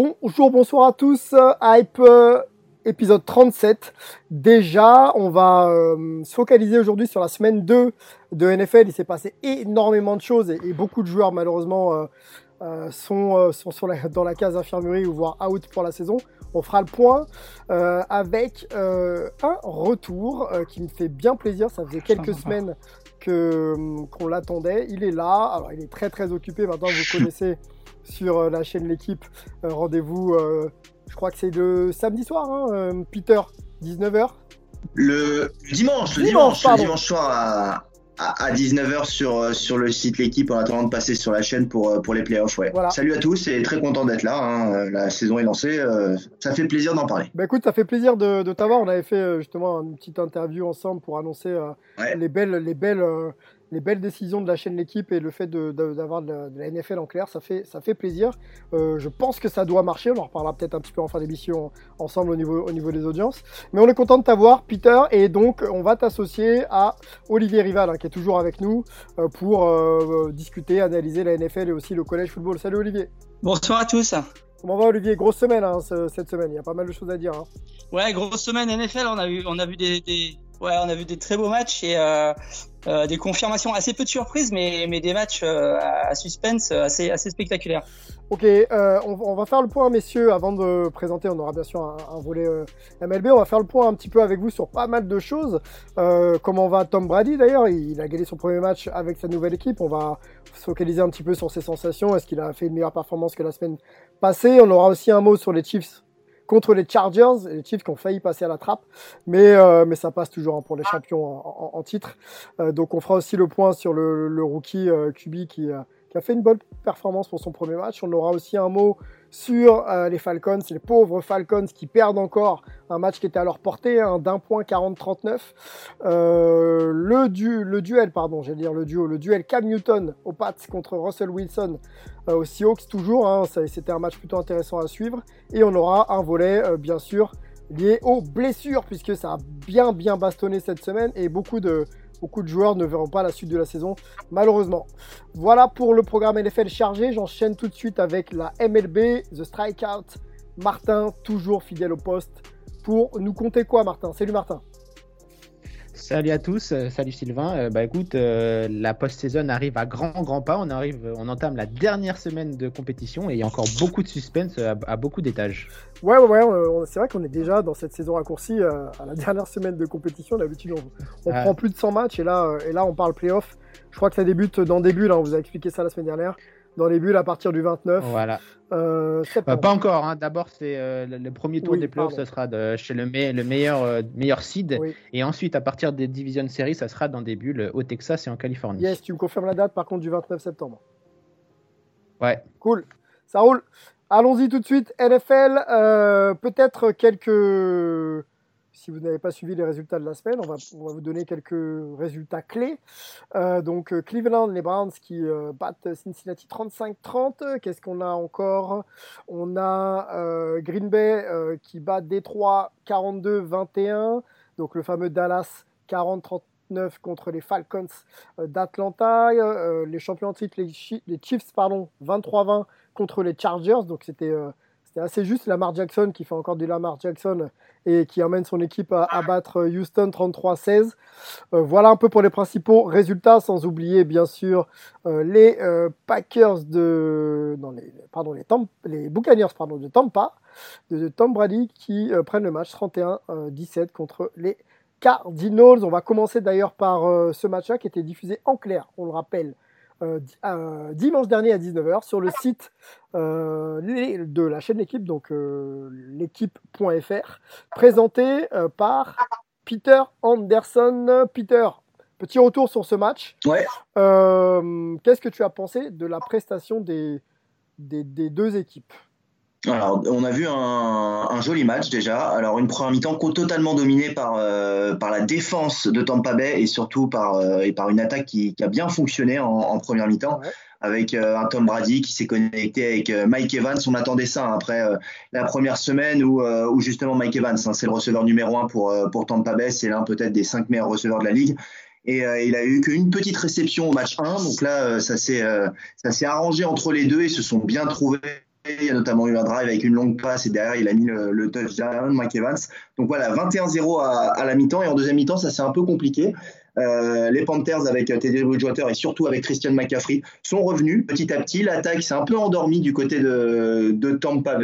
Bonjour, bonsoir à tous. Hype euh, épisode 37. Déjà, on va euh, se focaliser aujourd'hui sur la semaine 2 de NFL. Il s'est passé énormément de choses et, et beaucoup de joueurs malheureusement euh, euh, sont, sont sur la- dans la case infirmerie ou voire out pour la saison. On fera le point avec un retour qui me fait bien plaisir. Ça faisait quelques semaines que qu'on l'attendait. Il est là. Alors, il est très très occupé. Maintenant, vous connaissez sur euh, la chaîne L'équipe. Euh, Rendez-vous. euh, je crois que c'est le samedi soir, hein, Peter, 19h. Le dimanche, le Dimanche, dimanche, pardon. le dimanche soir à, à, 19h sur, sur le site L'équipe en attendant de passer sur la chaîne pour, pour les playoffs. Ouais. Voilà. Salut à tous et très content d'être là. hein. La saison est lancée. euh, Ça fait plaisir d'en parler. Bah écoute, ça fait plaisir de, de t'avoir. On avait fait justement une petite interview ensemble pour annoncer euh, Ouais. les belles, les belles, euh, les belles décisions de la chaîne l'équipe et le fait de- d'avoir de, la- de la NFL en clair. Ça fait, ça fait plaisir. Euh, je pense que ça doit marcher. On en reparlera peut-être un petit peu en fin d'émission ensemble au niveau, au niveau des audiences. Mais on est content de t'avoir, Peter, et donc on va t'associer à Olivier Rival, hein, qui est toujours avec nous euh, pour euh, discuter, analyser la NFL et aussi le collège football. Salut Olivier. Bonsoir à tous. Comment va Olivier? Grosse semaine hein, ce- cette semaine. Il y a pas mal de choses à dire. hein. Ouais, grosse semaine NFL. On a vu, on a vu des, des- ouais, on a vu des très beaux matchs et euh, euh, des confirmations assez peu de surprises, mais, mais des matchs euh, à suspense assez, assez spectaculaires. Ok, euh, on, on va faire le point, messieurs, avant de présenter, on aura bien sûr un, un volet euh, MLB, on va faire le point un petit peu avec vous sur pas mal de choses. Euh, comment va Tom Brady d'ailleurs? Il, il a gagné son premier match avec sa nouvelle équipe, on va se focaliser un petit peu sur ses sensations, est-ce qu'il a fait une meilleure performance que la semaine passée? On aura aussi un mot sur les Chiefs contre les Chargers, les Chiefs qui ont failli passer à la trappe, mais, euh, mais ça passe toujours hein, pour les champions en, titre. Euh, donc on fera aussi le point sur le, le rookie euh, QB qui... euh, qui a fait une bonne performance pour son premier match. On aura aussi un mot sur euh, les Falcons, les pauvres Falcons qui perdent encore un match qui était à leur portée, hein, d'un point 40-39. Euh, le, le duel, pardon, j'allais dire le duo, le duel Cam Newton aux Pats contre Russell Wilson euh, aux Seahawks toujours. Hein, C'était un match plutôt intéressant à suivre. Et on aura un volet, euh, bien sûr, lié aux blessures, puisque ça a bien bien bastonné cette semaine et beaucoup de, beaucoup de joueurs ne verront pas la suite de la saison, malheureusement. Voilà pour le programme NFL chargé. J'enchaîne tout de suite avec la MLB, The Strikeout. Martin, toujours fidèle au poste, pour nous compter quoi, Martin? Salut Martin. Salut à tous, euh, salut Sylvain. Euh, bah écoute, euh, la post-saison arrive à grands grands pas. On arrive, on entame la dernière semaine de compétition et il y a encore beaucoup de suspense à, à beaucoup d'étages. Ouais, ouais, ouais, c'est vrai qu'on est déjà dans cette saison raccourcie euh, à la dernière semaine de compétition. D'habitude, on, on prend plus de 100 matchs et là, et là, on parle playoff. Je crois que ça débute dans des bulles, hein, on vous a expliqué ça la semaine dernière. Dans les bulles à partir du 29 Voilà. euh, Euh, septembre. pas encore. hein. D'abord, c'est euh, le, le premier tour Oui, des playoffs, ce sera de, chez le, me- le meilleur meilleur seed. Oui. Et ensuite, à partir des division séries, ça sera dans des bulles au Texas et en Californie. Yes, tu me confirmes la date par contre du 29 septembre. Ouais. Cool, ça roule. Allons-y tout de suite. NFL, peut-être quelques. Si vous n'avez pas suivi les résultats de la semaine, on va, vous donner quelques résultats clés. Euh, donc euh, Cleveland, les Browns qui euh, battent Cincinnati 35-30. Qu'est-ce qu'on a encore? On a Green Bay qui bat Détroit 42-21. Donc le fameux Dallas 40-39 contre les Falcons d'Atlanta. Les champions en titre, les, Chi- les Chiefs, pardon, 23-20 contre les Chargers. Donc c'était c'était assez juste. Lamar Jackson qui fait encore du Lamar Jackson et qui emmène son équipe à, battre Houston 33-16. Euh, voilà un peu pour les principaux résultats, sans oublier bien sûr euh, les euh, Packers de, pardon, les, Buccaneers pardon, de Tampa, de, de Tom Brady qui euh, prennent le match 31-17 contre les Cardinals. On va commencer d'ailleurs par ce match-là qui était diffusé en clair, on le rappelle, dimanche dernier à 19h sur le site de la chaîne L'équipe, donc l'équipe.fr, présenté par Peter Anderson. Peter, petit retour sur ce match. Ouais. Qu'est-ce que tu as pensé de la prestation des, des, deux équipes? Alors, on a vu un, joli match déjà. Alors, une première mi-temps totalement dominée par, euh, par la défense de Tampa Bay et surtout par, euh, et par une attaque qui, a bien fonctionné en, première mi-temps. Avec euh, un Tom Brady qui s'est connecté avec Mike Evans. On attendait ça hein, après la première semaine où, où justement Mike Evans, hein, c'est le receveur numéro un pour, pour Tampa Bay. C'est l'un peut-être des cinq meilleurs receveurs de la ligue et il a eu qu'une petite réception au match 1 donc là ça s'est ça s'est arrangé entre les deux ils se sont bien trouvés il y a notamment eu un drive avec une longue passe et derrière il a mis le, touchdown, Mike Evans. Donc voilà, 21-0 à, la mi-temps et en deuxième mi-temps ça c'est un peu compliqué. Euh, les Panthers avec Teddy Bridgewater et surtout avec Christian McCaffrey sont revenus petit à petit. L'attaque s'est un peu endormie du côté de, de Tampa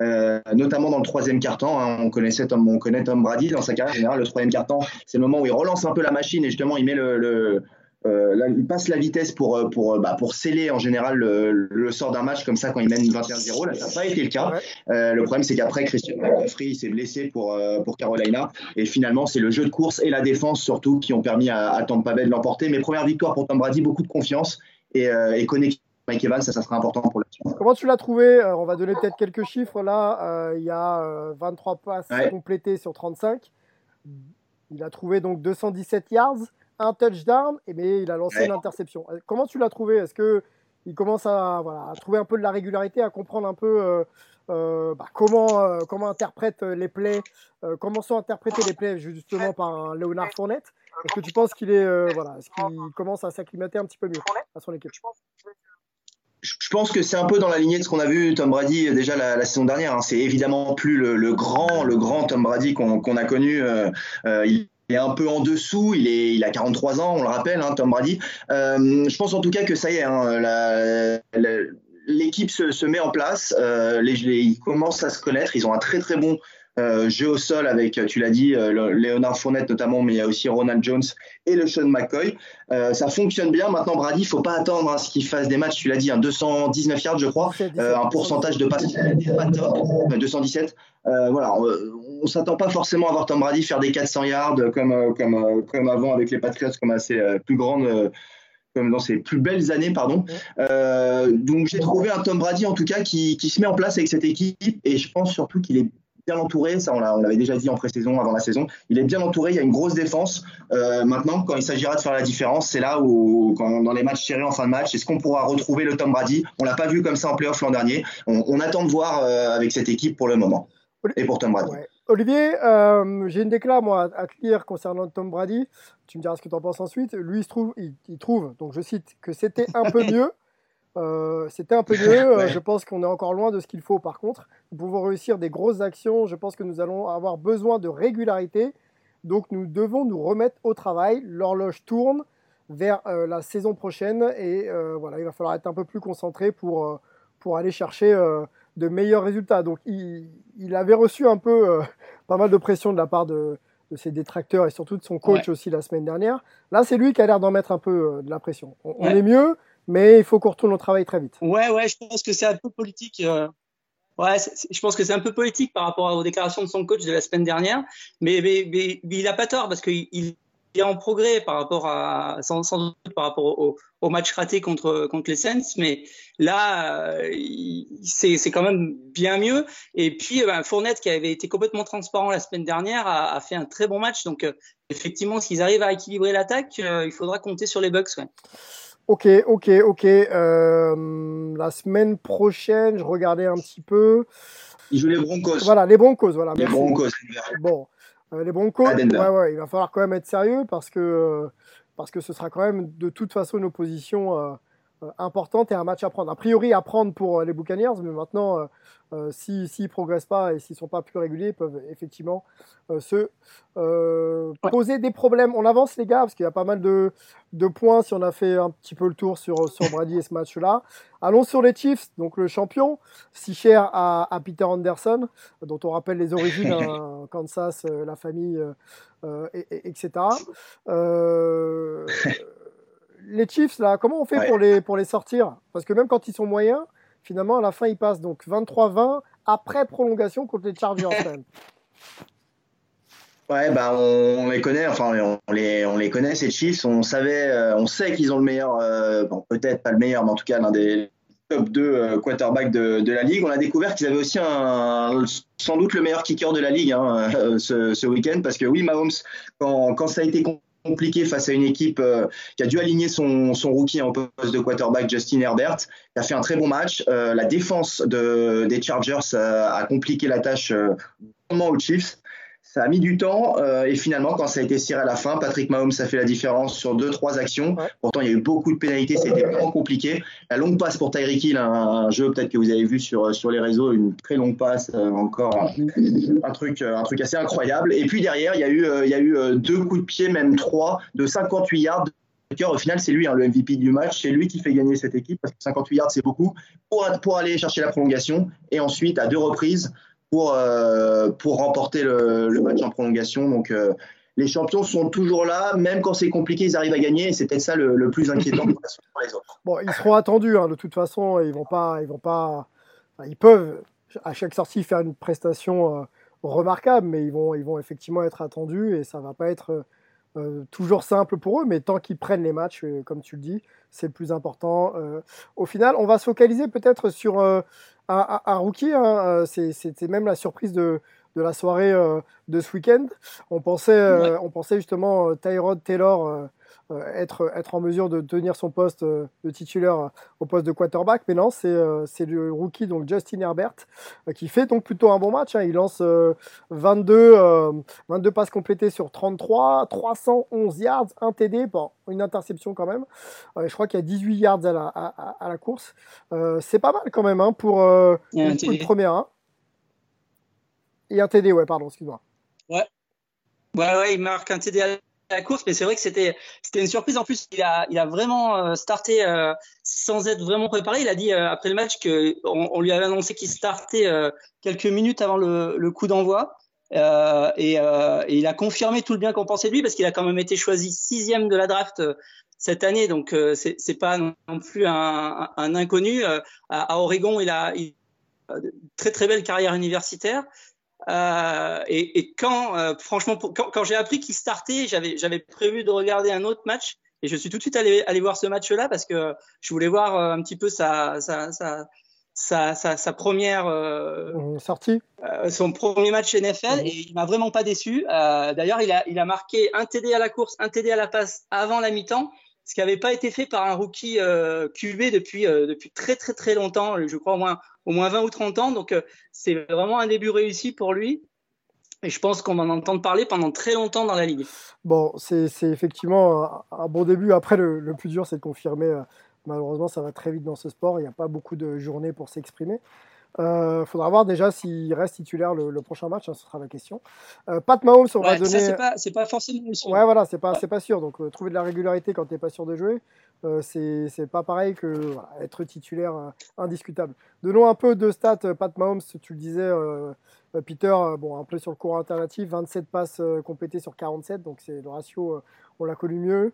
euh, notamment dans le troisième quart-temps. Hein. On connaissait Tom, on connaît Tom Brady dans sa carrière générale. Le troisième quart-temps, c'est le moment où il relance un peu la machine et justement il met le euh, là, il passe la vitesse pour, euh, pour, euh, bah, pour sceller en général le, sort d'un match comme ça quand il mène 21-0. Là, ça n'a pas été le cas. le problème, c'est qu'après, Christian McCaffrey s'est blessé pour, pour Carolina. Et finalement, c'est le jeu de course et la défense surtout qui ont permis à, à Tampa Bay de l'emporter. Mais première victoire pour Tom Brady, beaucoup de confiance et, et connexion. Mike Evans, ça, ça sera important pour la suite. Comment tu l'as trouvé? On va donner peut-être quelques chiffres là. il y a 23 passes complétées sur 35. Il a trouvé donc 217 yards un touchdown, mais il a lancé une interception. Euh, comment tu l'as trouvé? Est-ce que il commence à, voilà, à, trouver un peu de la régularité, à comprendre un peu euh, euh, bah, comment, comment interprète les plays, comment sont interprétés les plays justement par un Leonard Fournette? Est-ce que tu penses qu'il est, voilà, est-ce qu'il commence à s'acclimater un petit peu mieux à son équipe? Je pense que c'est un peu dans la lignée de ce qu'on a vu Tom Brady déjà la, saison dernière. Hein. C'est évidemment plus le, grand, le grand Tom Brady qu'on a connu. il est un peu en dessous, il, est, il a 43 ans, on le rappelle, hein, Tom Brady. Euh, je pense en tout cas que ça y est, hein, l'équipe se, se, met en place, euh, les, ils commencent à se connaître, ils ont un très très bon euh, jeu au sol avec, tu l'as dit, euh, Léonard Fournette notamment, mais il y a aussi Ronald Jones et le Sean McCoy. Euh, ça fonctionne bien. Maintenant, Brady, il faut pas attendre à ce qu'il fasse des matchs, tu l'as dit, un 219 yards, je crois, un pourcentage de passes pas top, 217. voilà, on s'attend pas forcément à voir Tom Brady faire des 400 yards comme, euh, comme, euh, comme avant avec les Patriots, comme à ses euh, plus grandes, comme dans ses plus belles années, pardon. donc j'ai trouvé un Tom Brady en tout cas qui, qui, se met en place avec cette équipe et je pense surtout qu'il est bien entouré. Ça, on l'avait déjà dit en pré-saison, avant la saison. Il est bien entouré. Il y a une grosse défense. maintenant, quand il s'agira de faire la différence, c'est là où, quand, dans les matchs serrés en fin de match, est-ce qu'on pourra retrouver le Tom Brady? On l'a pas vu comme ça en playoff l'an dernier. On, attend de voir avec cette équipe pour le moment. Et pour Tom Brady. Olivier, euh, j'ai une déclaration moi, à te lire concernant Tom Brady. Tu me diras ce que tu en penses ensuite. Lui, il, trouve, il, trouve, donc je cite, que c'était un peu mieux. Euh, c'était un peu mieux. Euh, je pense qu'on est encore loin de ce qu'il faut. Par contre, nous pouvons réussir des grosses actions. Je pense que nous allons avoir besoin de régularité. Donc, nous devons nous remettre au travail. L'horloge tourne vers la saison prochaine et voilà, il va falloir être un peu plus concentré pour, pour aller chercher de meilleurs résultats. Donc il, avait reçu un peu euh, pas mal de pression de la part de, ses détracteurs et surtout de son coach aussi la semaine dernière. Là, c'est lui qui a l'air d'en mettre un peu euh, de la pression. On, est mieux, mais il faut qu'on retourne au travail très vite. Ouais, ouais, je pense que c'est un peu politique. Euh, ouais, je pense que c'est un peu politique par rapport aux déclarations de son coach de la semaine dernière, mais, mais, il n'a pas tort parce qu'il est en progrès par rapport à sans, doute par rapport au, au, match raté contre contre les Saints, mais là euh, c'est quand même bien mieux. Et puis ben, Fournette qui avait été complètement transparent la semaine dernière a, a fait un très bon match. Donc euh, effectivement, s'ils arrivent à équilibrer l'attaque, il faudra compter sur les Bucks. Ouais. Ok, ok, ok. Euh, la semaine prochaine, je regardais un petit peu. Ils jouent les Broncos. Voilà, les Broncos, voilà. Les Broncos. Bon, euh, les Broncos, ouais, ouais, il va falloir quand même être sérieux parce que, euh, parce que ce sera quand même de toute façon une opposition importante et un match à prendre. A priori, à prendre pour les Buccaneers, mais maintenant, euh, s'ils si, progressent pas et s'ils sont pas plus réguliers, ils peuvent effectivement se poser des problèmes. On avance les gars, parce qu'il y a pas mal de, de, points si on a fait un petit peu le tour sur, sur Brady et ce match-là. Allons sur les Chiefs, donc le champion, si cher à, à Peter Anderson, dont on rappelle les origines, hein, Kansas, la famille, et, et, etc. Euh, les Chiefs, là, comment on fait pour, les, pour les sortir? Parce que même quand ils sont moyens, finalement, à la fin, ils passent donc 23-20 après prolongation contre les Chargers. Ouais, bah on, les connaît, enfin on les, on les connaît ces Chiefs. On savait, euh, on sait qu'ils ont le meilleur, euh, bon peut-être pas le meilleur, mais en tout cas l'un des top 2 euh, quarterbacks de, de, la ligue. On a découvert qu'ils avaient aussi un, sans doute le meilleur kicker de la ligue hein, ce, ce week-end, parce que oui, Mahomes, quand, quand ça a été compliqué face à une équipe euh, qui a dû aligner son, rookie en poste de quarterback, Justin Herbert, qui a fait un très bon match. Euh, la défense de, des Chargers euh, a compliqué la tâche aux Chiefs. Ça a mis du temps euh, et finalement, quand ça a été ciré à la fin, Patrick Mahomes a fait la différence sur deux, trois actions. Pourtant, il y a eu beaucoup de pénalités, c'était vraiment compliqué. La longue passe pour Tyreek Hill, un, jeu peut-être que vous avez vu sur, sur les réseaux, une très longue passe, euh, encore un, truc, un truc assez incroyable. Et puis derrière, il y a eu, euh, il y a eu deux coups de pied, même trois, de 58 yards. Au final, c'est lui hein, le MVP du match. C'est lui qui fait gagner cette équipe parce que 58 yards, c'est beaucoup pour, pour aller chercher la prolongation. Et ensuite, à deux reprises, pour, euh, pour remporter le, match en prolongation. Donc, euh, les champions sont toujours là, même quand c'est compliqué, ils arrivent à gagner. C'est peut-être ça le, le, plus inquiétant pour les autres. Bon, ils seront attendus, hein, de toute façon. Ils vont pas, ils vont pas, ils peuvent à chaque sortie faire une prestation euh, remarquable, mais ils vont, ils vont effectivement être attendus et ça va pas être euh, toujours simple pour eux, mais tant qu'ils prennent les matchs, euh, comme tu le dis, c'est le plus important. Euh, au final, on va se focaliser peut-être sur un, rookie. Hein, C'était même la surprise de, de la soirée de ce week-end. On pensait, ouais. on pensait justement Tyrod Taylor être, être en mesure de tenir son poste euh, de titulaire au poste de quarterback. Mais non, c'est euh, le rookie, donc Justin Herbert, qui fait donc plutôt un bon match. Hein. Il lance 22, 22 passes complétées sur 33, 311 yards, un TD, bon, une interception quand même. je crois qu'il y a 18 yards à la, à, à la course. c'est pas mal quand même hein, pour une, une, première. Hein. Et un TD, ouais, pardon, excuse-moi. Ouais. Ouais, ouais, il marque un TD à la course, mais c'est vrai que c'était c'était une surprise. En plus, il a il a vraiment euh, starté euh, sans être vraiment préparé. Il a dit euh, après le match que on, on lui avait annoncé qu'il startait euh, quelques minutes avant le, le coup d'envoi. Euh, et, et, il a confirmé tout le bien qu'on pensait de lui parce qu'il a quand même été choisi sixième de la draft cette année. Donc c'est c'est pas non plus un, un inconnu. À, à, Oregon, il a une très très belle carrière universitaire. Euh, et, et, quand, euh, franchement, quand, quand j'ai appris qu'il startait, j'avais, j'avais prévu de regarder un autre match. Et je suis tout de suite allé, allé voir ce match-là parce que je voulais voir euh, un petit peu sa, sa, sa, sa, sa, sa première euh, sortie, euh, son premier match NFL, mmh. et il m'a vraiment pas déçu. D'ailleurs, il a, il a marqué un TD à la course, un TD à la passe avant la mi-temps, ce qui n'avait pas été fait par un rookie QB depuis, depuis très très très longtemps. Je crois au moins au moins 20 ou 30 ans. Donc, euh, c'est vraiment un début réussi pour lui. Et je pense qu'on va en entendre parler pendant très longtemps dans la ligue. Bon, c'est effectivement un, bon début. Après, le, le plus dur, c'est de confirmer. Euh, malheureusement, ça va très vite dans ce sport. Il n'y a pas beaucoup de journées pour s'exprimer. Euh, faudra voir déjà s'il reste titulaire le, le prochain match, hein, ce sera la question. Euh, Pat Mahomes, on ouais, va donner. C'est pas, pas, forcément sûr. Ouais, voilà, c'est pas, ouais. pas sûr. Donc, euh, trouver de la régularité quand tu n'es pas sûr de jouer, euh, c'est pas pareil que voilà, être titulaire indiscutable. Donnons un peu de stats, Pat Mahomes, tu le disais, Peter, bon, un peu sur le cours alternatif, 27 passes complétées sur 47, donc c'est le ratio, on l'a connu mieux.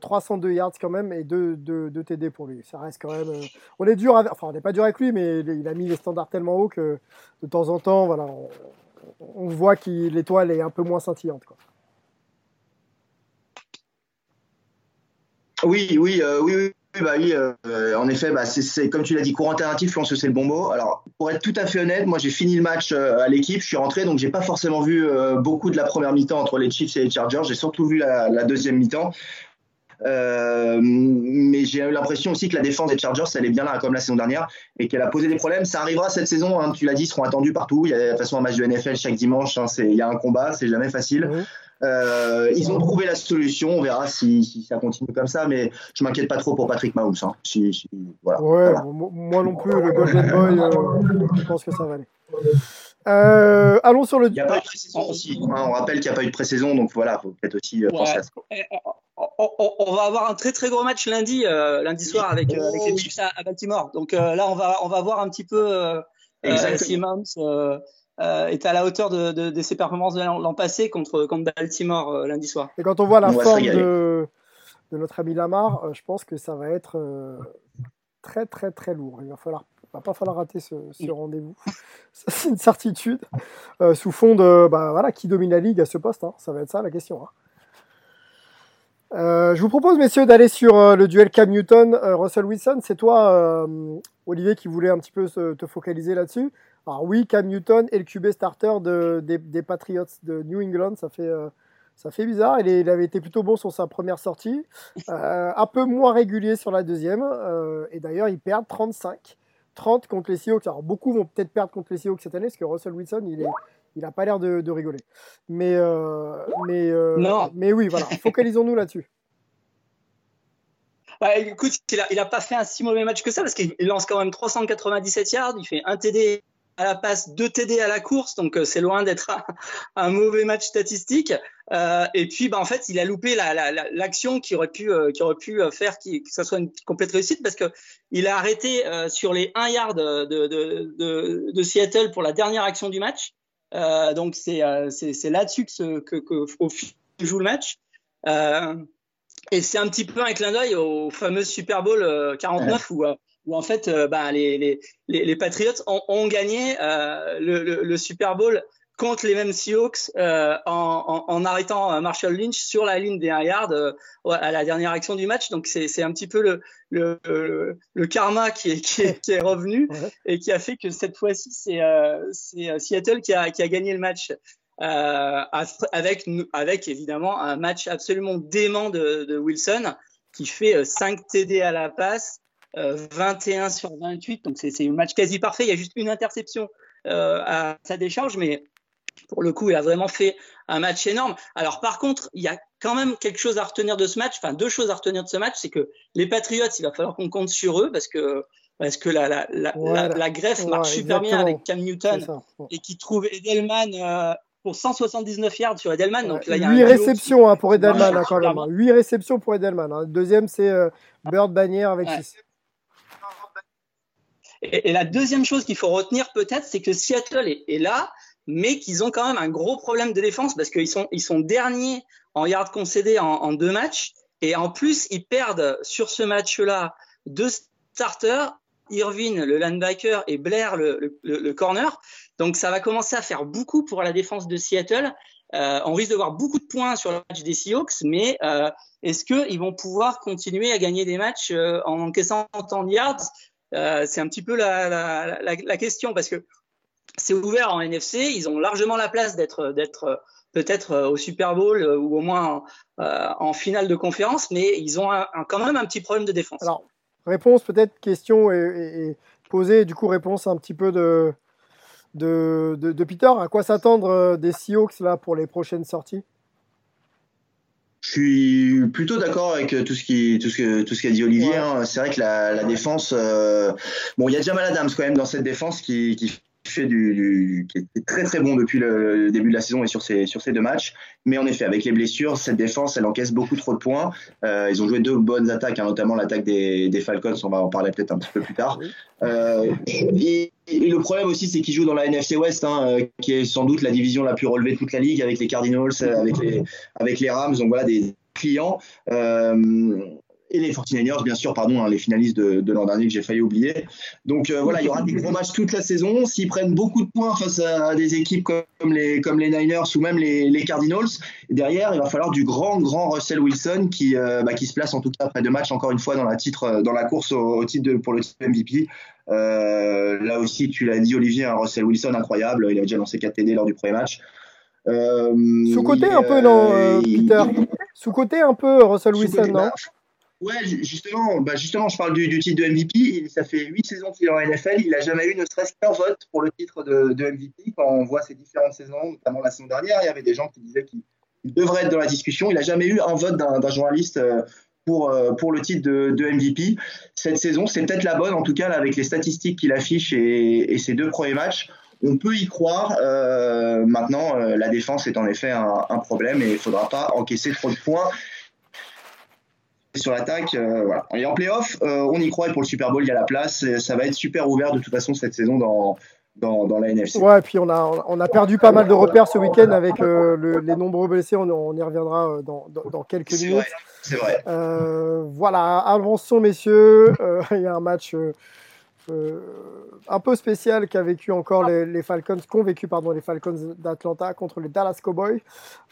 302 yards quand même et 2, 2, 2, TD pour lui. Ça reste quand même. on est dur, avec, enfin, on n'est pas dur avec lui, mais il a mis les standards tellement haut que de temps en temps, voilà, on, voit que l'étoile est un peu moins scintillante. Oui, oui, euh, oui, oui. Bah oui, euh, en effet, bah c'est comme tu l'as dit, cours alternatif, je pense que c'est le bon mot. Alors, pour être tout à fait honnête, moi j'ai fini le match euh, à l'équipe, je suis rentré, donc j'ai pas forcément vu euh, beaucoup de la première mi-temps entre les Chiefs et les Chargers. J'ai surtout vu la, deuxième mi-temps. Mais j'ai eu l'impression aussi que la défense des Chargers, elle est bien là, comme la saison dernière, et qu'elle a posé des problèmes. Ça arrivera cette saison, hein, tu l'as dit, ils seront attendus partout. Il y a de toute façon un match de NFL chaque dimanche, hein, il y a un combat, c'est jamais facile. Euh, ils ont trouvé la solution. On verra si, si ça continue comme ça, mais je m'inquiète pas trop pour Patrick Mahomes. Hein. Si, si, voilà, Ouais, voilà. moi moi non plus, le Golden Boy, euh, je pense que ça va aller. Euh, allons sur le. Il n'y a pas eu de pré-saison aussi. hein. on rappelle qu'il n'y a pas eu de pré-saison, donc voilà, faut peut-être aussi euh, Ouais. penser à ça. On, on- on va avoir un très très gros match lundi, euh, lundi soir avec, euh, avec les Oh. Chiefs à, à Baltimore. Donc euh, là, on va, on va voir un petit peu euh, euh, si Mahomes euh, est à la hauteur de, de, de ses performances de l'an passé contre, contre Baltimore euh, lundi soir. Et quand on voit la On forme de, de notre ami Lamar, euh, je pense que ça va être euh, très très très lourd. Il va falloir, va pas falloir rater ce, ce rendez-vous. Ça, c'est une certitude. Euh, sous fond de bah, voilà, qui domine la ligue à ce poste. hein. Ça va être ça la question. hein. Euh, je vous propose, messieurs, d'aller sur euh, le duel Cam Newton-Russell Wilson. C'est toi, euh, Olivier, qui voulait un petit peu te focaliser là-dessus. Alors oui, Cam Newton est le QB starter de, des, Patriots de New England. Ça fait, euh, ça fait bizarre. Il, avait été plutôt bon sur sa première sortie. Euh, un peu moins régulier sur la deuxième. Euh, et d'ailleurs, il perd 35. 30 contre les Seahawks. Alors beaucoup vont peut-être perdre contre les Seahawks cette année parce que Russell Wilson, il est, il n'a pas l'air de, de rigoler. Mais, euh, mais, euh, Non. mais oui, voilà. Focalisons-nous là-dessus. Bah, écoute, il a, il a pas fait un si mauvais match que ça parce qu'il lance quand même 397 yards, il fait un TD à la passe, deux TD à la course, donc euh, c'est loin d'être un, un mauvais match statistique. Euh, et puis, bah, en fait, il a loupé la- la- la- l'action qui aurait pu, euh, qui aurait pu faire qui- que ça soit une complète réussite parce que il a arrêté euh, sur les 1 yard de, de, de, de Seattle pour la dernière action du match. Euh, donc c'est euh, c'est là-dessus que, que, que au joue le match. Euh, et c'est un petit peu un clin d'œil au fameux Super Bowl euh, 49 où, où en fait euh, bah, les, les, les, les Patriots ont, ont gagné euh, le, le, le Super Bowl contre les mêmes Seahawks euh, en, en, en arrêtant euh, Marshall Lynch sur la ligne des 1 yard euh, à la dernière action du match. Donc c'est c'est un petit peu le, le, le, le karma qui est, qui, est, qui est revenu Ouais. et qui a fait que cette fois-ci c'est euh, c'est euh, Seattle qui a, qui a gagné le match. Euh, avec, avec évidemment un match absolument dément de, de Wilson qui fait euh, 5 TD à la passe, euh, 21 sur 28, donc c'est c'est un match quasi parfait. Il y a juste une interception euh, à sa décharge, mais pour le coup, il a vraiment fait un match énorme. Alors par contre, il y a quand même quelque chose à retenir de ce match, enfin deux choses à retenir de ce match, c'est que les Patriots, il va falloir qu'on compte sur eux parce que parce que la, la, la, Ouais, la, greffe ouais, marche super bien avec Cam Newton et qui trouve Edelman euh, pour 179 yards sur Edelman. Donc là, il y a 8 un duo réceptions hein, pour Edelman hein, quand même. super bien. 8 réceptions pour Edelman. hein. Deuxième, c'est euh, Bird Bannière avec Ouais. 6. Et, et la deuxième chose qu'il faut retenir peut-être, c'est que Seattle est, est là, mais qu'ils ont quand même un gros problème de défense parce qu'ils sont, ils sont derniers en yards concédés en, en deux matchs. Et en plus, ils perdent sur ce match-là deux starters, Irvin, le linebacker, et Blair, le, le, le- le corner. Donc ça va commencer à faire beaucoup pour la défense de Seattle. Euh, on risque de voir beaucoup de points sur le match des Seahawks, mais euh, est-ce qu'ils vont pouvoir continuer à gagner des matchs euh, en encaissant tant de yards? Euh, c'est un petit peu la, la, la, la question parce que c'est ouvert en NFC, ils ont largement la place d'être d'être peut-être euh, au Super Bowl euh, ou au moins en, euh, en finale de conférence, mais ils ont un, un- quand même un petit problème de défense. Alors, réponse peut-être, question et, et- et posée, du coup, réponse un petit peu de, de, de, de Peter. À quoi s'attendre des Seahawks là, pour les prochaines sorties? Je suis plutôt d'accord avec tout ce qui tout ce que tout ce qu'a dit Olivier. Ouais. hein. C'est vrai que la, la défense, euh, bon, il y a Jamal Adams quand même dans cette défense qui, qui fait du, du- qui est très très bon depuis le, le début de la saison et sur ces sur ces deux matchs. Mais en effet, avec les blessures, cette défense, elle encaisse beaucoup trop de points. Euh, ils ont joué deux bonnes attaques, hein, notamment l'attaque des, des Falcons. On va en parler peut-être un petit peu plus tard. Euh, et, et le problème aussi, c'est qu'ils jouent dans la NFC West, hein, euh, qui est sans doute la division la plus relevée de toute la ligue, avec les Cardinals, avec les, avec les Rams. Donc voilà, des clients. Euh, et les 49ers, bien sûr, pardon, hein, les finalistes de, de l'an dernier que j'ai failli oublier. Donc euh, voilà, il y aura des gros matchs toute la saison. S'ils prennent beaucoup de points face à des équipes comme les, comme les Niners ou même les, les Cardinals, derrière, il va falloir du grand, grand Russell Wilson qui, euh, bah, qui se place en tout cas après deux matchs, encore une fois, dans la, titre, dans la course au, au titre de, pour le titre MVP. Euh, là aussi, tu l'as dit, Olivier, un Russell Wilson incroyable. Il a déjà lancé 4 TD lors du premier match. Euh, Sous-côté un peu, non, euh, il- Peter Sous-côté un peu Russell Wilson, non Ouais, ju- justement, bah justement, je parle du, titre de MVP. Ça fait huit saisons qu'il est en NFL. Il n'a jamais eu ne serait-ce qu'un vote pour le titre de, MVP. Quand on voit ses différentes saisons, notamment la saison dernière, il y avait des gens qui disaient qu'il il devrait être dans la discussion. Il n'a jamais eu un vote d'un journaliste pour, pour le titre de, MVP. Cette saison, c'est peut-être la bonne, en tout cas, avec les statistiques qu'il affiche et, ses deux premiers matchs on peut y croire. Euh, maintenant, euh, la défense est en effet un, problème et il ne faudra pas encaisser trop de points sur l'attaque. Euh, voilà. Et en playoff, on y croit et pour le Super Bowl, il y a la place. Ça va être super ouvert de toute façon cette saison dans, dans, la NFC. Ouais, et puis on a, on a perdu pas mal de repères ce week-end avec les nombreux blessés. On, y reviendra dans, dans, quelques minutes. C'est vrai. voilà, avançons messieurs. Il y a un match euh, un peu spécial qu'a vécu encore les, Falcons, qu'ont vécu pardon les Falcons d'Atlanta contre les Dallas Cowboys.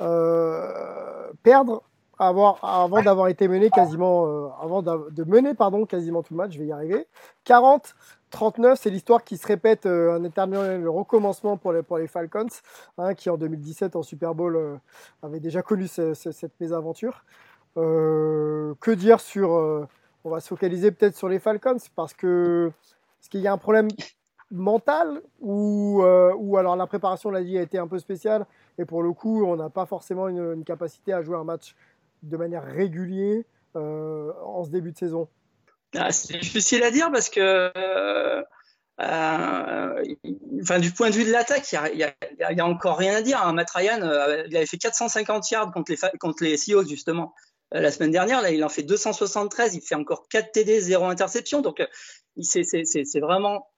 Euh, perdre avant d'avoir été mené quasiment, euh, avant de mener pardon quasiment tout le match, je vais y arriver. 40 39, c'est l'histoire qui se répète, un éternel recommencement pour les, pour les Falcons, hein, qui en 2017 en Super Bowl avait déjà connu cette mésaventure. que dire sur, on va se focaliser peut-être sur les Falcons parce que est-ce qu'il y a un problème mental ou, euh, ou alors la préparation, l'a dit, a été un peu spéciale et pour le coup, on n'a pas forcément une, capacité à jouer un match de manière régulière euh, en ce début de saison? Ah, C'est difficile à dire parce que euh, enfin, du point de vue de l'attaque, il n'y a, encore rien à dire. Hein. Matt Ryan, il avait fait 450 yards contre les, contre les Seahawks, justement la semaine dernière. Là, il en fait 273. Il fait encore 4 TD, 0 interception. Donc, c'est vraiment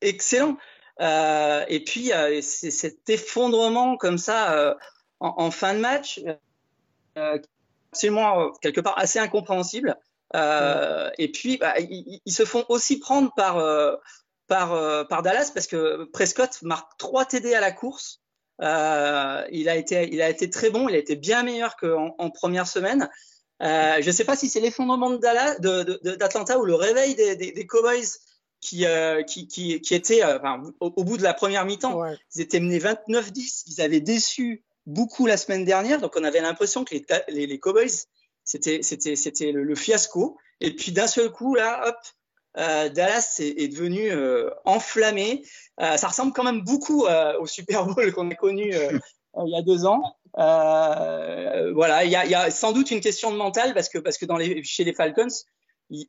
excellent. Euh, et puis, euh, cet effondrement comme ça euh, en, fin de match, absolument quelque part assez incompréhensible. Et puis, bah, ils, se font aussi prendre par, par, par Dallas parce que Prescott marque 3 TD à la course. il, a été, il a été très bon, il a été bien meilleur qu'en en première semaine. Euh, je ne sais pas si c'est l'effondrement d'Atlanta de, ou le réveil des, Cowboys qui, euh, qui, qui, était euh, au, bout de la première mi-temps. Ils étaient menés 29-10. Ils avaient déçu beaucoup la semaine dernière. Donc, on avait l'impression que les, les, Cowboys, c'était le, le, fiasco. Et puis, d'un seul coup, là, hop, Dallas est, devenu enflammé. ça ressemble quand même beaucoup au Super Bowl qu'on a connu il y a deux ans. Euh, voilà, il y a, sans doute une question de mental parce que parce que dans les, chez les Falcons,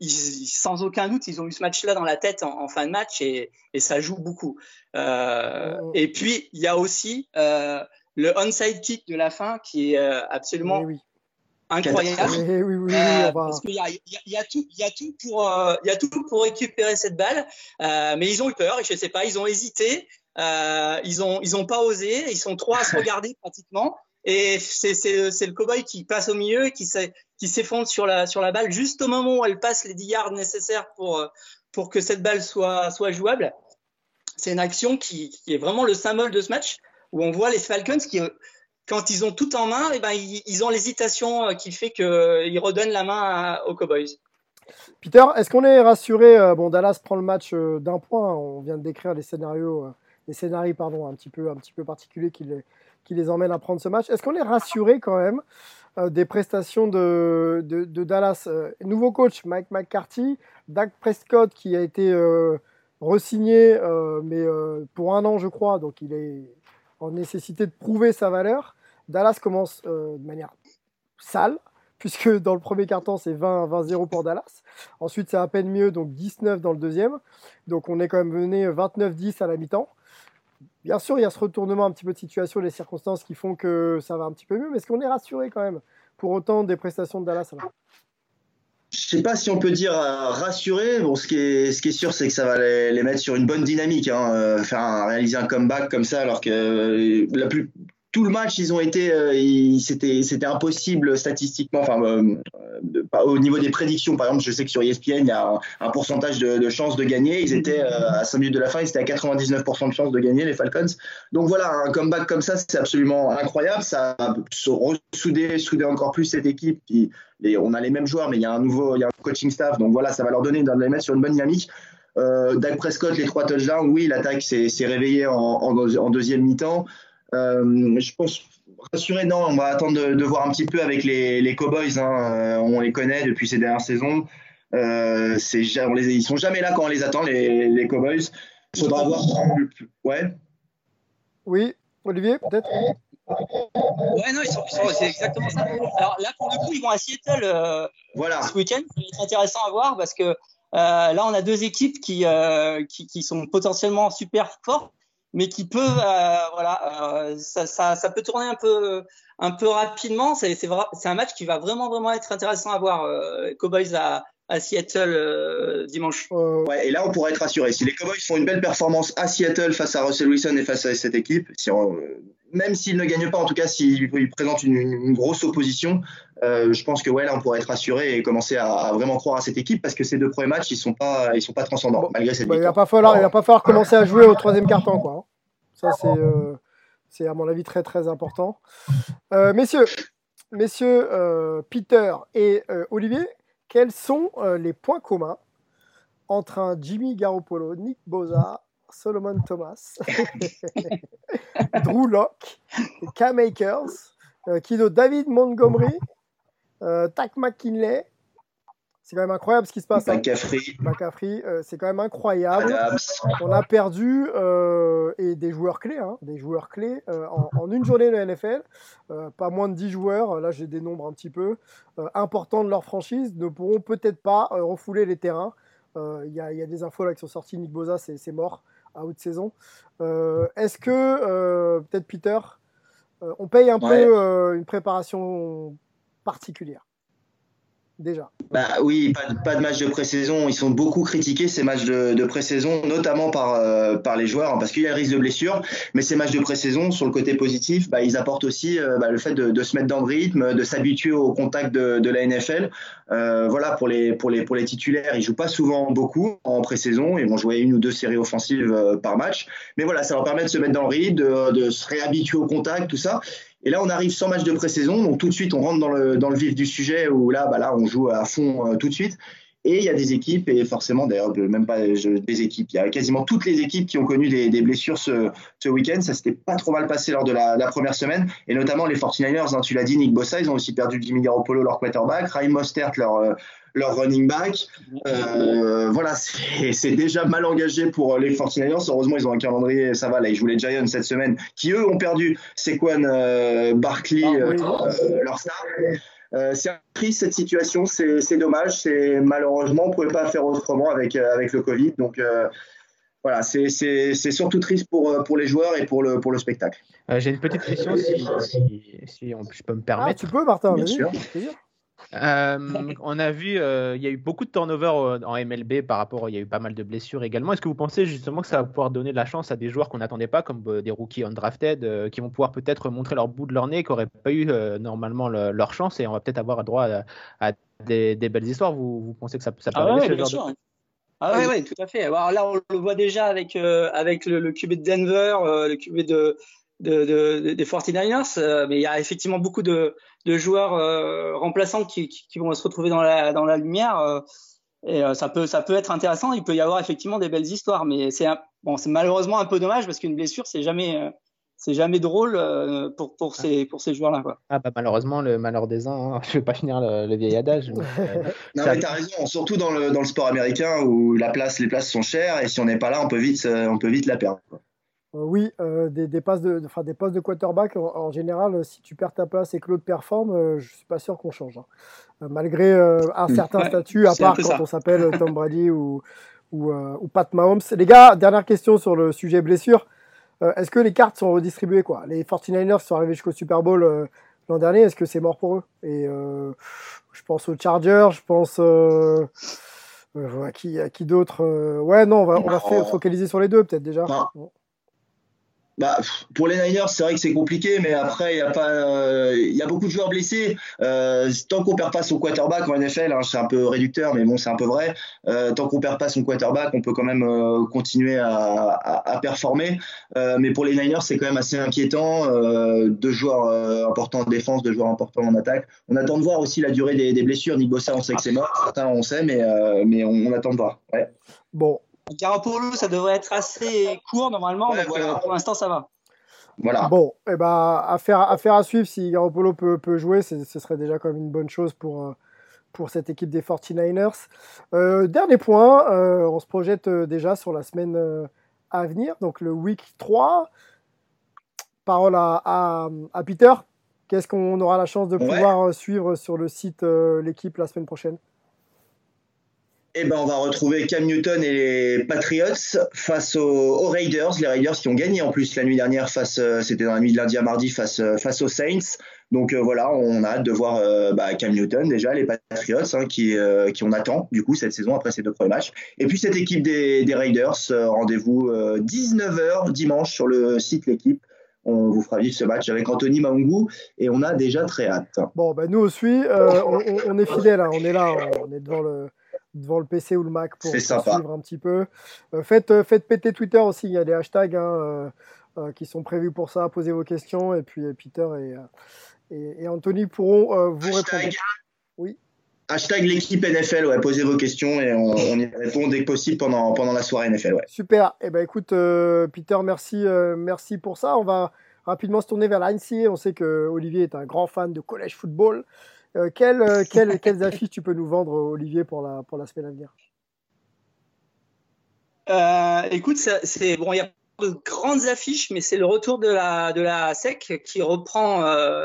sans aucun doute, ils ont eu ce match-là dans la tête en, fin de match et, ça joue beaucoup. Euh, oh. Et puis il y a aussi euh, le onside kick de la fin qui est absolument eh incroyable. Eh parce qu'il y a, y, a tout, il y a tout pour, il y a tout pour récupérer cette balle, mais ils ont eu peur et je sais pas, ils ont hésité. ils ont ils ont pas osé, ils sont trois à se regarder pratiquement et c'est le cowboy qui passe au milieu, qui s'effondre sur la, sur la balle juste au moment où elle passe les 10 yards nécessaires pour, euh, pour que cette balle soit, soit jouable. C'est une action qui, qui, est vraiment le symbole de ce match, où on voit les Falcons qui, quand ils ont tout en main, eh ben, ils, ont l'hésitation euh, qui fait qu'ils redonnent la main aux Cowboys. Peter, est-ce qu'on est rassuré Bon, Dallas prend le match euh, d'un point. On vient de décrire les scénarios, les scénarios pardon, un petit peu, un petit peu particuliers qui les, qui les emmène à prendre ce match. Est-ce qu'on est rassuré quand même euh, des prestations de, de, Dallas euh, Nouveau coach, Mike McCarthy, Dak Prescott qui a été euh, resigné, mais pour un an je crois, donc il est en nécessité de prouver sa valeur. Dallas commence de manière sale, puisque dans le premier quart-temps, c'est 20-0 pour Dallas. Ensuite, c'est à peine mieux, donc 19 dans le deuxième. Donc on est quand même mené 29-10 à la mi-temps. Bien sûr, il y a ce retournement un petit peu de situation, les circonstances qui font que ça va un petit peu mieux, mais est-ce qu'on est rassuré quand même pour autant des prestations de Dallas je sais pas si on peut dire euh, rassuré. Bon, ce qui est, ce qui est sûr, c'est que ça va les, mettre sur une bonne dynamique. Hein, euh, faire réaliser un comeback comme ça, alors que euh, la plus, tout le match, ils ont été, c'était, impossible statistiquement, au niveau des prédictions. Par exemple, je sais que sur ESPN, il y a un, pourcentage de, de chances de gagner. Ils étaient euh, à 5 minutes de la fin, ils étaient à 99% de chances de gagner les Falcons. Donc voilà, un comeback comme ça, c'est absolument incroyable. Ça a soudé, soudé encore plus cette équipe. Qui, on a les mêmes joueurs, mais il y a un nouveau, coaching staff. Donc voilà, ça va leur donner, de mettre sur une bonne dynamique. Euh, Dak Prescott, les trois touchdowns, oui, l'attaque s'est, réveillée en, en deuxième mi-temps. Euh, je pense rassuré, non, on va attendre de, voir un petit peu avec les, les Cowboys. Hein. Euh, on les connaît depuis ces dernières saisons. Euh, c'est, on les, ils sont jamais là quand on les attend, les, les Cowboys. Il faudra voir. Ouais. Oui, Olivier, peut-être? Ouais, non, ils sont, ils sont- c'est exactement ça. Alors là, pour le coup, ils vont à Seattle euh, Voilà. ce week-end. Ça va être intéressant à voir parce que euh, là, on a deux équipes qui, euh, qui, qui sont potentiellement super fortes, mais qui peuvent, euh, voilà, euh, ça, ça, ça peut tourner un peu, un peu rapidement. C'est, un match qui va vraiment, vraiment être intéressant à voir. Euh, Cowboys à, Seattle dimanche. Ouais, et là, on pourrait être rassuré. Si les Cowboys font une belle performance à Seattle face à Russell Wilson et face à cette équipe, même s'ils ne gagnent pas, en tout cas, s'ils ils présentent une grosse opposition, euh, je pense que ouais, là, on pourrait être rassuré et commencer à, à vraiment croire à cette équipe parce que ces deux premiers matchs, ils sont pas, ils sont pas transcendants Bon, malgré cette bah, il va pas falloir, il va pas falloir commencer à jouer au troisième carton, quoi. hein. Ça, c'est, euh, c'est à mon avis très très important. Euh, messieurs, messieurs, Peter et Olivier, quels sont les points communs entre un Jimmy Garoppolo, Nick Boza, Solomon Thomas, Drew Locke, Cam Akers, qui d'autre David Montgomery, euh, Tack McKinley. C'est quand même incroyable ce qui se passe. hein. McCaffrey, McCaffrey, euh, c'est quand même incroyable. Adams, On a perdu euh, et des joueurs clés, hein, des joueurs clés euh, en, en une journée de NFL, pas moins de 10 joueurs, là j'ai des nombres un petit peu importants de leur franchise, ne pourront peut-être pas refouler les terrains. Il y, a, il y a des infos là qui sont sorties, Nick Boza c'est c'est mort à haute saison. Est-ce que, peut-être Peter, on paye un Ouais. peu une préparation particulière Déjà. Bah oui, pas de, pas de match de pré-saison. Ils sont beaucoup critiqués ces matchs de, pré-saison, notamment par euh, par les joueurs, hein, parce qu'il y a le risque de blessure. Mais ces matchs de pré-saison, sur le côté positif, bah, ils apportent aussi euh, bah, le fait de, se mettre dans le rythme, de s'habituer au contact de, la NFL. Euh, voilà, pour les pour les pour les titulaires, ils jouent pas souvent beaucoup en pré-saison. Ils vont jouer une ou deux séries offensives par match. Mais voilà, ça leur permet de se mettre dans le rythme, de, de se réhabituer au contact, tout ça. Et là, on arrive sans match de pré-saison, donc tout de suite, on rentre dans le, dans le vif du sujet où là, bah là, on joue à fond euh, tout de suite. Et il y a des équipes, et forcément, d'ailleurs, même pas des équipes, il y a quasiment toutes les équipes qui ont connu des, des blessures ce, ce week-end. Ça s'était pas trop mal passé lors de la, la première semaine, et notamment les 49ers, hein, tu l'as dit, Nick Bossa, ils ont aussi perdu Jimmy Garoppolo, leur quarterback, Raheem Mostert, leur, euh, leur running back. Euh, voilà, c'est c'est déjà mal engagé pour les 49ers. Heureusement, ils ont un calendrier, ça va, là, ils jouent les Giants cette semaine, qui eux ont perdu Sequan euh, Barkley, Ah, oui. euh, leur star. Euh, c'est un triste cette situation, c'est dommage, c'est malheureusement on pouvait pas faire autrement avec euh, avec le Covid, donc euh, voilà, c'est c'est c'est surtout triste pour pour les joueurs et pour le pour le spectacle. Euh, J'ai une petite question, si, si, si on- je peux me Ah, permettre. tu peux, Martin, Bien sûr. Euh, on a vu, euh, il y a eu beaucoup de turnover euh, en MLB par rapport, il y a eu pas mal de blessures également. Est-ce que vous pensez justement que ça va pouvoir donner la chance à des joueurs qu'on n'attendait pas, comme des rookies undrafted, euh, qui vont pouvoir peut-être montrer leur bout de leur nez, qui n'auraient pas eu normalement le- leur chance, et on va peut-être avoir droit à, à des, des belles histoires. Vous, vous pensez que ça, ça peut Ah arriver, ouais, bien de- sûr. Ah ouais, ouais, tout à fait. Alors là, on le voit déjà avec, avec le, le QB de Denver, le QB de, de, de- des 49ers, euh, mais il y a effectivement beaucoup de, de joueurs euh, remplaçants qui, qui, qui vont se retrouver dans la, dans la lumière. euh, et euh, ça peut, ça peut être intéressant. Il peut y avoir effectivement des belles histoires, mais c'est bon, malheureusement un peu dommage parce qu'une blessure, c'est jamais, euh, c'est jamais drôle euh, pour, pour ces, pour ces joueurs-là. Ah bah, malheureusement, le malheur des uns, hein. je vais pas finir le, le vieil adage. mais, Non mais t'as raison, surtout dans le dans le sport américain où la place les places sont chères et si on n'est pas là, on peut vite on peut vite la perdre. quoi. Euh, oui, euh, des, des, passes de, enfin, des postes de quarterback, en, en général, euh, si tu perds ta place et que l'autre performe, euh, je suis pas sûr qu'on change. hein. Malgré euh, un certain Ouais, statut, à part quand ça. on s'appelle Tom Brady ou, ou, euh, ou Pat Mahomes. Les gars, dernière question sur le sujet blessure. Euh, est-ce que les cartes sont redistribuées quoi? Les 49ers sont arrivés jusqu'au Super Bowl euh, l'an dernier, est-ce que c'est mort pour eux? Et euh, je pense aux Chargers, je pense euh, euh, à qui, à qui d'autre Euh, Ouais, non, on va, on va Non. se focaliser sur les deux peut-être déjà. Non. Bah, pour les Niners, c'est vrai que c'est compliqué, mais après, il y a pas, euh, il y a beaucoup de joueurs blessés. Euh, tant qu'on perd pas son quarterback en NFL, hein, c'est un peu réducteur, mais bon, c'est un peu vrai. Euh, tant qu'on perd pas son quarterback, on peut quand même euh, continuer à, à, à performer. Euh, mais pour les Niners, c'est quand même assez inquiétant. Euh, deux joueurs importants en défense, deux joueurs importants en attaque. On attend de voir aussi la durée des, des blessures. Nick Bossa, on sait que c'est mort. Certains, on sait, mais, mais on, on attend de voir. Ouais. Bon, Garoppolo, ça devrait être assez court normalement, Ouais, donc voilà. pour l'instant, ça va. Voilà. Bon, eh ben, affaire, affaire à suivre. Si Garoppolo peut, peut jouer, ce serait déjà comme une bonne chose pour, euh, pour cette équipe des 49ers. Euh, dernier point, euh, on se projette déjà sur la semaine à venir, donc le week 3. parole à, à, à Peter. Qu'est-ce qu'on aura la chance de pouvoir suivre sur le site l'équipe la semaine prochaine? Eh ben, on va retrouver Cam Newton et les Patriots face aux, Raiders, les Raiders qui ont gagné en plus la nuit dernière face, euh, c'était dans la nuit de lundi à mardi face, euh, face aux Saints. Donc euh, voilà, on a hâte de voir bah, Cam Newton déjà, les Patriots hein, qui, qui on attend du coup cette saison après ces deux premiers matchs. Et puis cette équipe des, Raiders, rendez-vous 19h dimanche sur le site l'équipe. On vous fera vivre ce match avec Anthony Maungu et on a déjà très hâte. Bon, ben nous aussi, on, on, est fidèles, hein. on est là, on est devant le, devant le PC ou le Mac pour, suivre un petit peu. Euh, faites, euh, faites péter Twitter aussi, il y a des hashtags hein, euh, qui sont prévus pour ça. Posez vos questions et puis Peter et, et, Anthony pourront vous répondre. Oui. Hashtag l'équipe NFL, ouais, posez vos questions et on, y répond dès que possible pendant, pendant la soirée NFL. Ouais. Super. Et eh ben écoute, Peter, merci, merci pour ça. On va rapidement se tourner vers la On sait que Olivier est un grand fan de college football. Euh, euh, quelles, affiches tu peux nous vendre, Olivier, pour la, pour la semaine à venir? Euh, Écoute, c'est bon, il y a de grandes affiches, mais c'est le retour de la de la SEC qui reprend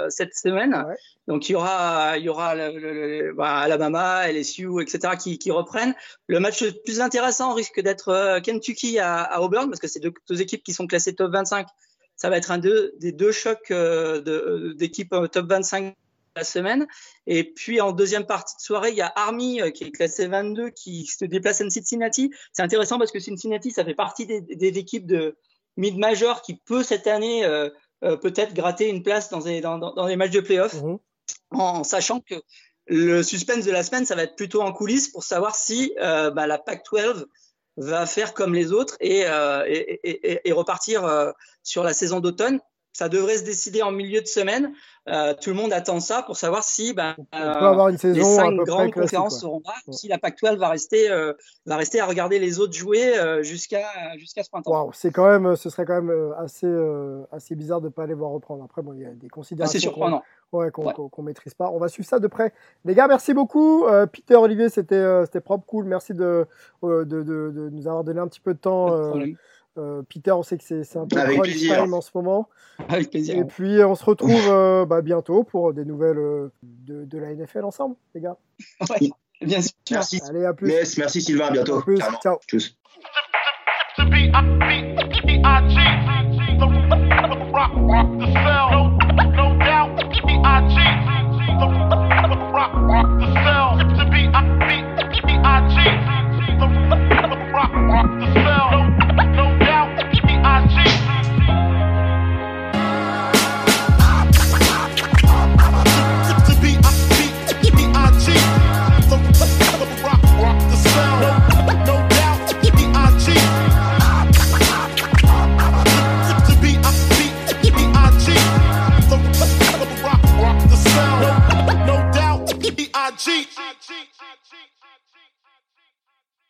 cette semaine. Donc il y aura il y aura le, bah, Alabama, LSU, etc. qui, qui reprennent. Le match le plus intéressant risque d'être Kentucky à, Auburn parce que c'est deux, deux, équipes qui sont classées top 25. Ça va être un deux, des deux chocs d'équipes top 25 la semaine. Et puis en deuxième partie de soirée, il y a Army euh, qui est classé 22 qui se déplace à Cincinnati. C'est intéressant parce que Cincinnati, ça fait partie des, équipes de mid-major qui peut cette année euh, euh, peut-être gratter une place dans les, dans, les matchs de playoff, mmh. en, sachant que le suspense de la semaine, ça va être plutôt en coulisses pour savoir si bah, la PAC-12 va faire comme les autres et, et, et repartir sur la saison d'automne. Ça devrait se décider en milieu de semaine. Euh, tout le monde attend ça pour savoir si ben, avoir une saison les cinq grandes conférences seront là, si la Pac-12 va rester, euh, va rester à regarder les autres jouer euh, jusqu'à jusqu'à ce printemps. Wow, c'est quand même, ce serait quand même assez, assez bizarre de ne pas aller voir reprendre. Après, bon, il y a des considérations. c'est surprenant. Ouais, qu'on ne maîtrise pas. On va suivre ça de près. Les gars, merci beaucoup. Peter, Olivier, c'était c'était propre, cool. Merci de, de, de, de, nous avoir donné un petit peu de temps. Euh, Peter, on sait que c'est un peu time en ce moment. Avec plaisir. Et puis, on se retrouve euh, bah, bientôt pour des nouvelles euh, de, de, la NFL ensemble, les gars. Bien sûr. Merci. Allez, à plus. merci Sylvain, à bientôt. À plus. Ciao. Tchuss.